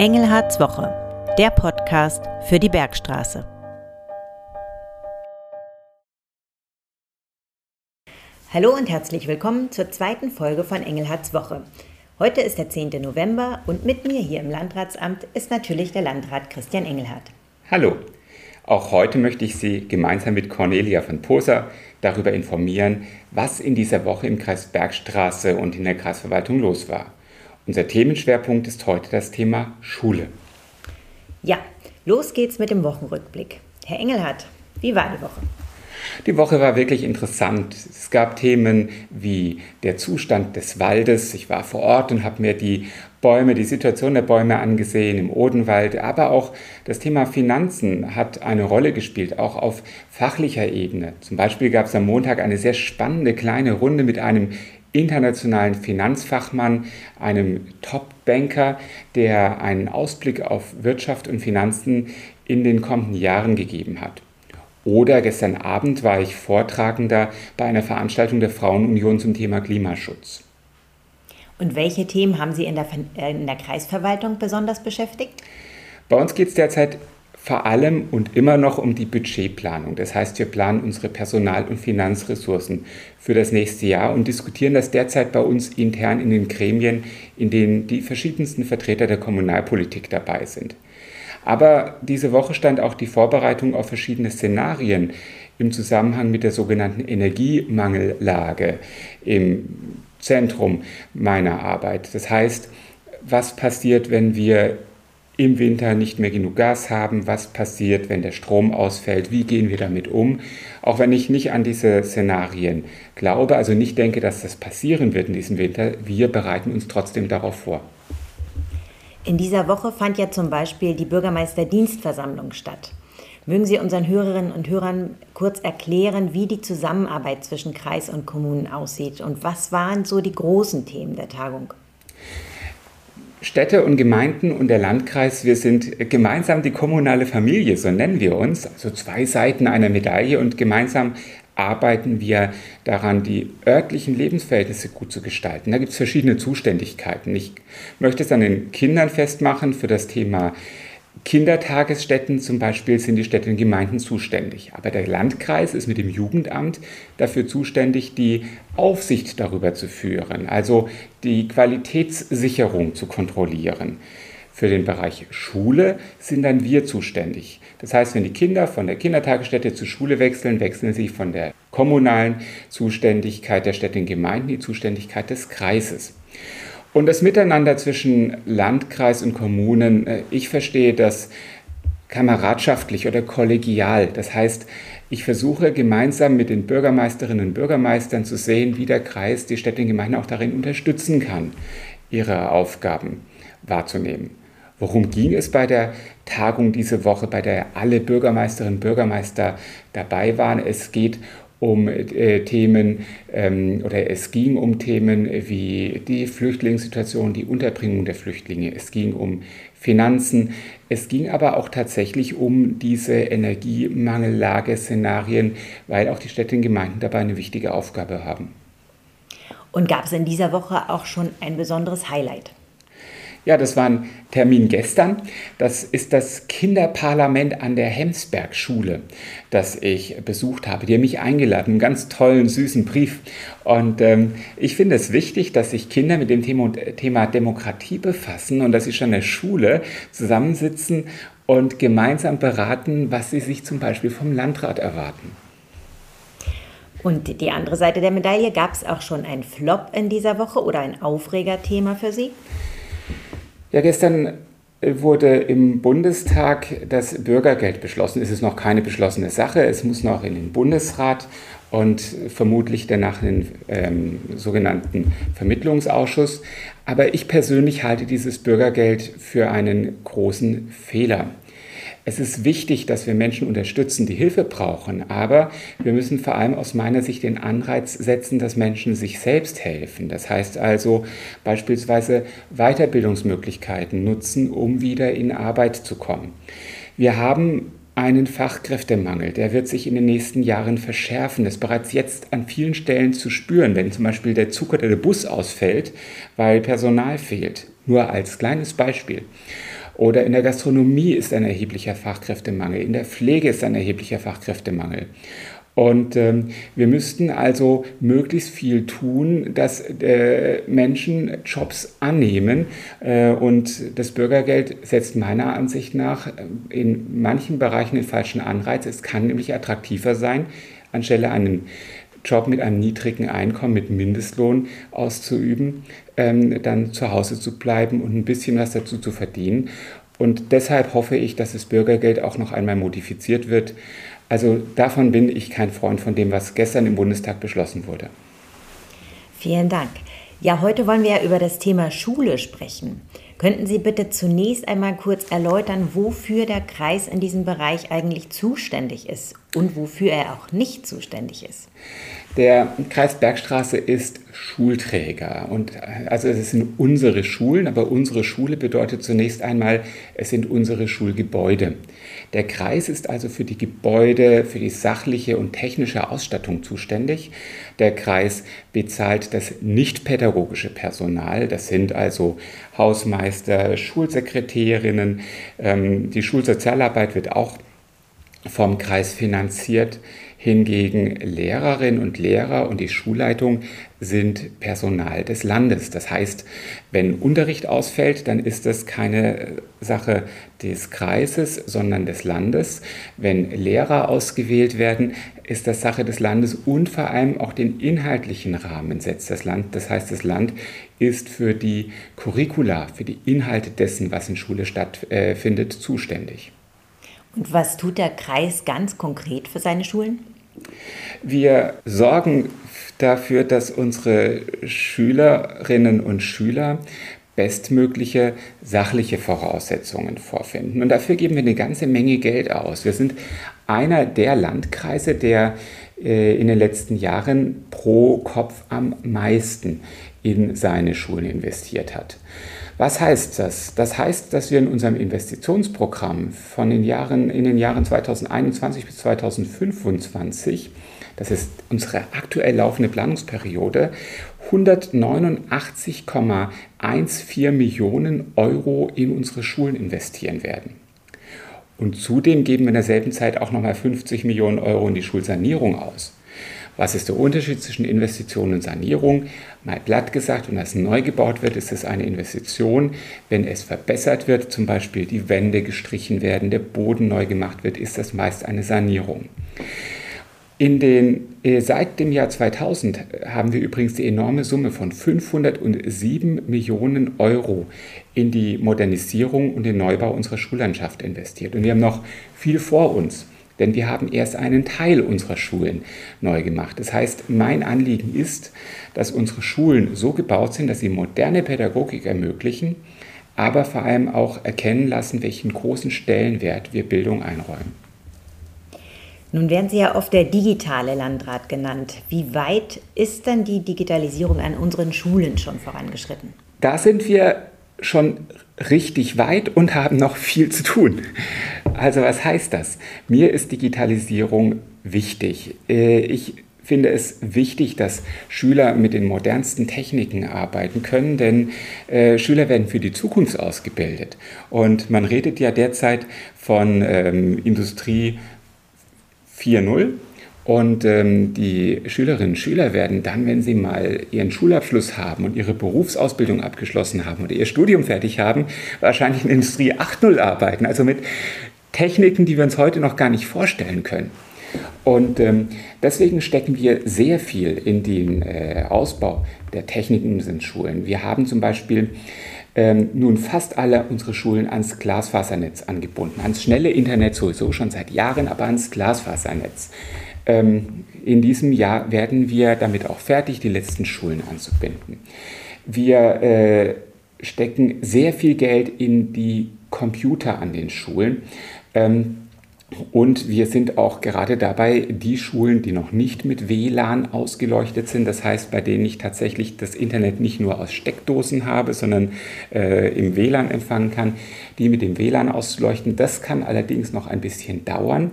Engelhards Woche, der Podcast für die Bergstraße. Hallo und herzlich willkommen zur zweiten Folge von Engelhards Woche. Heute ist der 10. November und mit mir hier im Landratsamt ist natürlich der Landrat Christian Engelhardt. Hallo. Auch heute möchte ich Sie gemeinsam mit Cornelia von Poser darüber informieren, was in dieser Woche im Kreis Bergstraße und in der Kreisverwaltung los war. Unser Themenschwerpunkt ist heute das Thema Schule. Ja, los geht's mit dem Wochenrückblick. Herr Engelhardt, wie war die Woche? Die Woche war wirklich interessant. Es gab Themen wie der Zustand des Waldes. Ich war vor Ort und habe mir die Bäume, die Situation der Bäume angesehen im Odenwald. Aber auch das Thema Finanzen hat eine Rolle gespielt, auch auf fachlicher Ebene. Zum Beispiel gab es am Montag eine sehr spannende kleine Runde mit einem internationalen Finanzfachmann, einem Top-Banker, der einen Ausblick auf Wirtschaft und Finanzen in den kommenden Jahren gegeben hat. Oder gestern Abend war ich Vortragender bei einer Veranstaltung der Frauenunion zum Thema Klimaschutz. Und welche Themen haben Sie in der, in der Kreisverwaltung besonders beschäftigt? Bei uns geht es derzeit vor allem und immer noch um die Budgetplanung. Das heißt, wir planen unsere Personal- und Finanzressourcen für das nächste Jahr und diskutieren das derzeit bei uns intern in den Gremien, in denen die verschiedensten Vertreter der Kommunalpolitik dabei sind. Aber diese Woche stand auch die Vorbereitung auf verschiedene Szenarien im Zusammenhang mit der sogenannten Energiemangellage im Zentrum meiner Arbeit. Das heißt, was passiert, wenn wir im Winter nicht mehr genug Gas haben, was passiert, wenn der Strom ausfällt, wie gehen wir damit um. Auch wenn ich nicht an diese Szenarien glaube, also nicht denke, dass das passieren wird in diesem Winter, wir bereiten uns trotzdem darauf vor. In dieser Woche fand ja zum Beispiel die Bürgermeisterdienstversammlung statt. Mögen Sie unseren Hörerinnen und Hörern kurz erklären, wie die Zusammenarbeit zwischen Kreis und Kommunen aussieht und was waren so die großen Themen der Tagung? Städte und Gemeinden und der Landkreis, wir sind gemeinsam die kommunale Familie, so nennen wir uns, also zwei Seiten einer Medaille und gemeinsam arbeiten wir daran, die örtlichen Lebensverhältnisse gut zu gestalten. Da gibt es verschiedene Zuständigkeiten. Ich möchte es an den Kindern festmachen für das Thema Kindertagesstätten zum Beispiel sind die Städte und Gemeinden zuständig. Aber der Landkreis ist mit dem Jugendamt dafür zuständig, die Aufsicht darüber zu führen, also die Qualitätssicherung zu kontrollieren. Für den Bereich Schule sind dann wir zuständig. Das heißt, wenn die Kinder von der Kindertagesstätte zur Schule wechseln, wechseln sie von der kommunalen Zuständigkeit der Städte und Gemeinden die Zuständigkeit des Kreises. Und das Miteinander zwischen Landkreis und Kommunen, äh, ich verstehe das kameradschaftlich oder kollegial. Das heißt, ich versuche gemeinsam mit den Bürgermeisterinnen und Bürgermeistern zu sehen, wie der Kreis die Städte und Gemeinden auch darin unterstützen kann, ihre Aufgaben wahrzunehmen. Worum ging es bei der Tagung diese Woche, bei der alle Bürgermeisterinnen und Bürgermeister dabei waren? Es geht um äh, Themen ähm, oder es ging um Themen wie die Flüchtlingssituation, die Unterbringung der Flüchtlinge. Es ging um Finanzen. Es ging aber auch tatsächlich um diese Energiemangellage-Szenarien, weil auch die Städte und Gemeinden dabei eine wichtige Aufgabe haben. Und gab es in dieser Woche auch schon ein besonderes Highlight? Ja, das war ein Termin gestern. Das ist das Kinderparlament an der Hemsberg-Schule, das ich besucht habe. Die haben mich eingeladen, einen ganz tollen, süßen Brief. Und ähm, ich finde es wichtig, dass sich Kinder mit dem Thema, Thema Demokratie befassen und dass sie schon in der Schule zusammensitzen und gemeinsam beraten, was sie sich zum Beispiel vom Landrat erwarten. Und die andere Seite der Medaille, gab es auch schon einen Flop in dieser Woche oder ein Aufregerthema für Sie? Ja, gestern wurde im Bundestag das Bürgergeld beschlossen. Es ist noch keine beschlossene Sache. Es muss noch in den Bundesrat und vermutlich danach in den ähm, sogenannten Vermittlungsausschuss. Aber ich persönlich halte dieses Bürgergeld für einen großen Fehler. Es ist wichtig, dass wir Menschen unterstützen, die Hilfe brauchen, aber wir müssen vor allem aus meiner Sicht den Anreiz setzen, dass Menschen sich selbst helfen. Das heißt also beispielsweise Weiterbildungsmöglichkeiten nutzen, um wieder in Arbeit zu kommen. Wir haben einen Fachkräftemangel, der wird sich in den nächsten Jahren verschärfen. Das ist bereits jetzt an vielen Stellen zu spüren, wenn zum Beispiel der Zug oder der Bus ausfällt, weil Personal fehlt. Nur als kleines Beispiel. Oder in der Gastronomie ist ein erheblicher Fachkräftemangel, in der Pflege ist ein erheblicher Fachkräftemangel. Und ähm, wir müssten also möglichst viel tun, dass äh, Menschen Jobs annehmen. Äh, und das Bürgergeld setzt meiner Ansicht nach äh, in manchen Bereichen den falschen Anreiz. Es kann nämlich attraktiver sein, anstelle einen Job mit einem niedrigen Einkommen, mit Mindestlohn auszuüben, ähm, dann zu Hause zu bleiben und ein bisschen was dazu zu verdienen. Und deshalb hoffe ich, dass das Bürgergeld auch noch einmal modifiziert wird also davon bin ich kein Freund von dem, was gestern im Bundestag beschlossen wurde. Vielen Dank. Ja, heute wollen wir ja über das Thema Schule sprechen. Könnten Sie bitte zunächst einmal kurz erläutern, wofür der Kreis in diesem Bereich eigentlich zuständig ist und wofür er auch nicht zuständig ist? Der Kreis Bergstraße ist Schulträger und also es sind unsere Schulen, aber unsere Schule bedeutet zunächst einmal, es sind unsere Schulgebäude. Der Kreis ist also für die Gebäude, für die sachliche und technische Ausstattung zuständig. Der Kreis bezahlt das nicht-pädagogische Personal, das sind also Hausmeister, Schulsekretärinnen. Ähm, die Schulsozialarbeit wird auch vom Kreis finanziert. Hingegen Lehrerinnen und Lehrer und die Schulleitung sind Personal des Landes. Das heißt, wenn Unterricht ausfällt, dann ist das keine Sache des Kreises, sondern des Landes. Wenn Lehrer ausgewählt werden, ist das Sache des Landes und vor allem auch den inhaltlichen Rahmen setzt das Land. Das heißt, das Land ist für die Curricula, für die Inhalte dessen, was in Schule stattfindet, zuständig. Und was tut der Kreis ganz konkret für seine Schulen? Wir sorgen dafür, dass unsere Schülerinnen und Schüler bestmögliche sachliche Voraussetzungen vorfinden. Und dafür geben wir eine ganze Menge Geld aus. Wir sind einer der Landkreise, der äh, in den letzten Jahren pro Kopf am meisten in seine Schulen investiert hat. Was heißt das? Das heißt, dass wir in unserem Investitionsprogramm von den Jahren, in den Jahren 2021 bis 2025, das ist unsere aktuell laufende Planungsperiode, 189,14 Millionen Euro in unsere Schulen investieren werden. Und zudem geben wir in derselben Zeit auch nochmal 50 Millionen Euro in die Schulsanierung aus. Was ist der Unterschied zwischen Investition und Sanierung? Mal platt gesagt, wenn das neu gebaut wird, ist es eine Investition. Wenn es verbessert wird, zum Beispiel die Wände gestrichen werden, der Boden neu gemacht wird, ist das meist eine Sanierung. In den, äh, seit dem Jahr 2000 haben wir übrigens die enorme Summe von 507 Millionen Euro in die Modernisierung und den Neubau unserer Schullandschaft investiert. Und wir haben noch viel vor uns denn wir haben erst einen Teil unserer Schulen neu gemacht. Das heißt, mein Anliegen ist, dass unsere Schulen so gebaut sind, dass sie moderne Pädagogik ermöglichen, aber vor allem auch erkennen lassen, welchen großen Stellenwert wir Bildung einräumen. Nun werden Sie ja oft der digitale Landrat genannt. Wie weit ist denn die Digitalisierung an unseren Schulen schon vorangeschritten? Da sind wir schon richtig weit und haben noch viel zu tun. Also was heißt das? Mir ist Digitalisierung wichtig. Äh, ich finde es wichtig, dass Schüler mit den modernsten Techniken arbeiten können, denn äh, Schüler werden für die Zukunft ausgebildet. Und man redet ja derzeit von ähm, Industrie 4.0 und ähm, die Schülerinnen und Schüler werden dann, wenn sie mal ihren Schulabschluss haben und ihre Berufsausbildung abgeschlossen haben oder ihr Studium fertig haben, wahrscheinlich in Industrie 8.0 arbeiten. Also mit Techniken, die wir uns heute noch gar nicht vorstellen können. Und ähm, deswegen stecken wir sehr viel in den äh, Ausbau der Techniken in Schulen. Wir haben zum Beispiel ähm, nun fast alle unsere Schulen ans Glasfasernetz angebunden. Ans schnelle Internet sowieso schon seit Jahren, aber ans Glasfasernetz. Ähm, in diesem Jahr werden wir damit auch fertig, die letzten Schulen anzubinden. Wir äh, stecken sehr viel Geld in die Computer an den Schulen. Ähm, und wir sind auch gerade dabei, die Schulen, die noch nicht mit WLAN ausgeleuchtet sind, das heißt, bei denen ich tatsächlich das Internet nicht nur aus Steckdosen habe, sondern äh, im WLAN empfangen kann, die mit dem WLAN auszuleuchten. Das kann allerdings noch ein bisschen dauern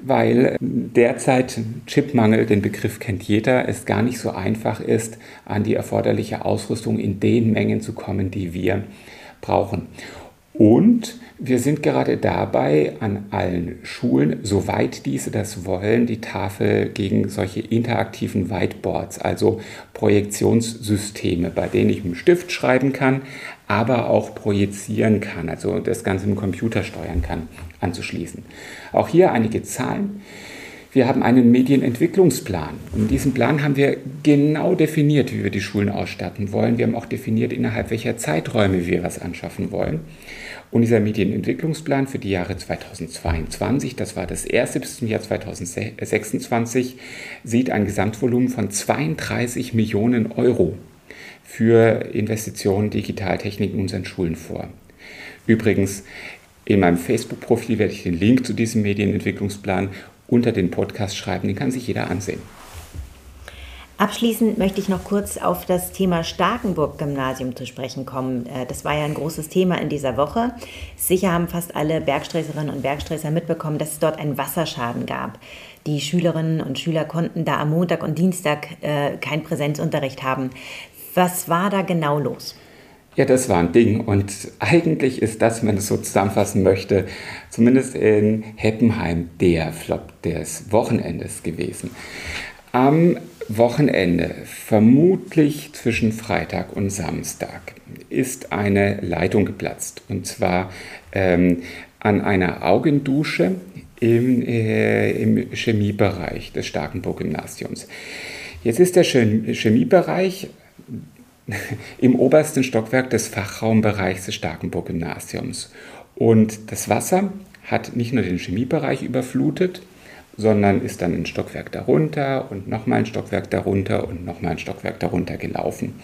weil derzeit Chipmangel, den Begriff kennt jeder, es gar nicht so einfach ist, an die erforderliche Ausrüstung in den Mengen zu kommen, die wir brauchen. Und wir sind gerade dabei, an allen Schulen, soweit diese das wollen, die Tafel gegen solche interaktiven Whiteboards, also Projektionssysteme, bei denen ich mit dem Stift schreiben kann, aber auch projizieren kann, also das Ganze im Computer steuern kann, anzuschließen. Auch hier einige Zahlen. Wir haben einen Medienentwicklungsplan. In diesem Plan haben wir genau definiert, wie wir die Schulen ausstatten wollen. Wir haben auch definiert, innerhalb welcher Zeiträume wir was anschaffen wollen. Und dieser Medienentwicklungsplan für die Jahre 2022, das war das erste bis zum Jahr 2026, sieht ein Gesamtvolumen von 32 Millionen Euro für Investitionen Digitaltechnik in unseren Schulen vor. Übrigens, in meinem Facebook-Profil werde ich den Link zu diesem Medienentwicklungsplan unter den Podcast schreiben, den kann sich jeder ansehen. Abschließend möchte ich noch kurz auf das Thema Starkenburg-Gymnasium zu sprechen kommen. Äh, das war ja ein großes Thema in dieser Woche. Sicher haben fast alle Bergsträßerinnen und Bergsträßer mitbekommen, dass es dort einen Wasserschaden gab. Die Schülerinnen und Schüler konnten da am Montag und Dienstag äh, keinen Präsenzunterricht haben. Was war da genau los? Ja, das war ein Ding. Und eigentlich ist das, wenn man es so zusammenfassen möchte, zumindest in Heppenheim der Flop des Wochenendes gewesen. Am Wochenende, vermutlich zwischen Freitag und Samstag, ist eine Leitung geplatzt. Und zwar ähm, an einer Augendusche im, äh, im Chemiebereich des Starkenburg-Gymnasiums. Jetzt ist der Chemiebereich im obersten Stockwerk des Fachraumbereichs des Starkenburg-Gymnasiums. Und das Wasser hat nicht nur den Chemiebereich überflutet, sondern ist dann ein Stockwerk darunter und nochmal ein Stockwerk darunter und nochmal ein Stockwerk darunter gelaufen.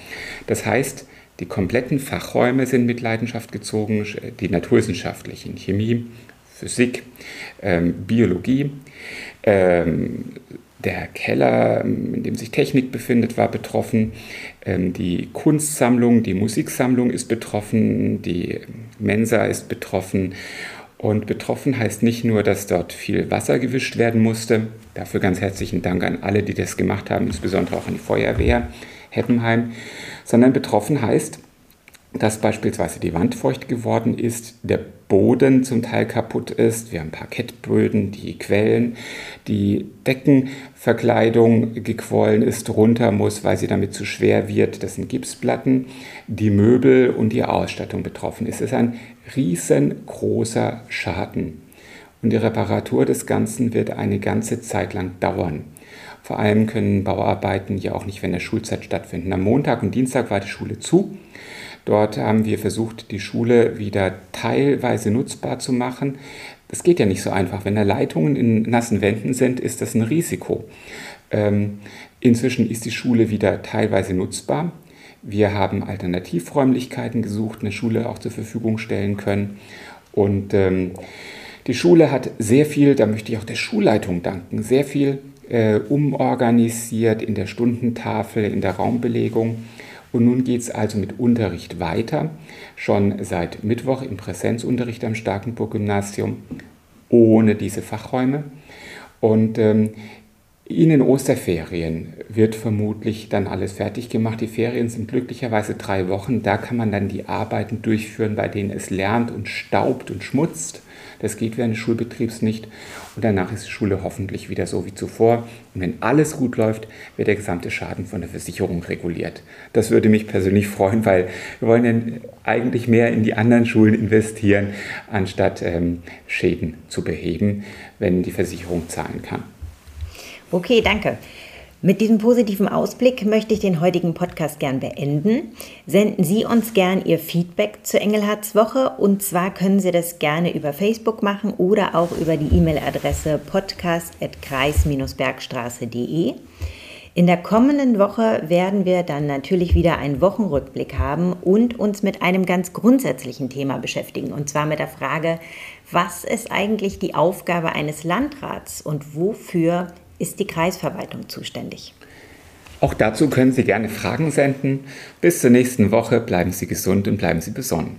Das heißt, die kompletten Fachräume sind mit Leidenschaft gezogen, die naturwissenschaftlichen, Chemie, Physik, ähm, Biologie. Ähm, der Keller, in dem sich Technik befindet, war betroffen. Ähm, die Kunstsammlung, die Musiksammlung ist betroffen. Die Mensa ist betroffen. Und betroffen heißt nicht nur, dass dort viel Wasser gewischt werden musste. Dafür ganz herzlichen Dank an alle, die das gemacht haben, insbesondere auch an die Feuerwehr Heppenheim. Sondern betroffen heißt, dass beispielsweise die Wand feucht geworden ist, der Boden zum Teil kaputt ist, wir haben Parkettböden, die quellen, die Deckenverkleidung gequollen ist, runter muss, weil sie damit zu schwer wird, das sind Gipsplatten, die Möbel und die Ausstattung betroffen ist. Es ist ein riesengroßer Schaden. Und die Reparatur des Ganzen wird eine ganze Zeit lang dauern. Vor allem können Bauarbeiten ja auch nicht während der Schulzeit stattfinden. Am Montag und Dienstag war die Schule zu. Dort haben wir versucht, die Schule wieder teilweise nutzbar zu machen. Das geht ja nicht so einfach. Wenn da Leitungen in nassen Wänden sind, ist das ein Risiko. Ähm, inzwischen ist die Schule wieder teilweise nutzbar. Wir haben Alternativräumlichkeiten gesucht, eine Schule auch zur Verfügung stellen können. Und ähm, die Schule hat sehr viel, da möchte ich auch der Schulleitung danken, sehr viel äh, umorganisiert in der Stundentafel, in der Raumbelegung. Und nun geht es also mit Unterricht weiter, schon seit Mittwoch im Präsenzunterricht am Starkenburg-Gymnasium, ohne diese Fachräume. Und ähm, in den Osterferien wird vermutlich dann alles fertig gemacht. Die Ferien sind glücklicherweise drei Wochen. Da kann man dann die Arbeiten durchführen, bei denen es lernt und staubt und schmutzt. Das geht während des Schulbetriebs nicht. Und danach ist die Schule hoffentlich wieder so wie zuvor. Und wenn alles gut läuft, wird der gesamte Schaden von der Versicherung reguliert. Das würde mich persönlich freuen, weil wir wollen ja eigentlich mehr in die anderen Schulen investieren, anstatt ähm, Schäden zu beheben, wenn die Versicherung zahlen kann. Okay, danke. Mit diesem positiven Ausblick möchte ich den heutigen Podcast gern beenden. Senden Sie uns gern Ihr Feedback zur Engelhards Woche und zwar können Sie das gerne über Facebook machen oder auch über die E-Mail-Adresse podcast.kreis-bergstraße.de. In der kommenden Woche werden wir dann natürlich wieder einen Wochenrückblick haben und uns mit einem ganz grundsätzlichen Thema beschäftigen und zwar mit der Frage, was ist eigentlich die Aufgabe eines Landrats und wofür ist die Kreisverwaltung zuständig. Auch dazu können Sie gerne Fragen senden. Bis zur nächsten Woche bleiben Sie gesund und bleiben Sie besonnen.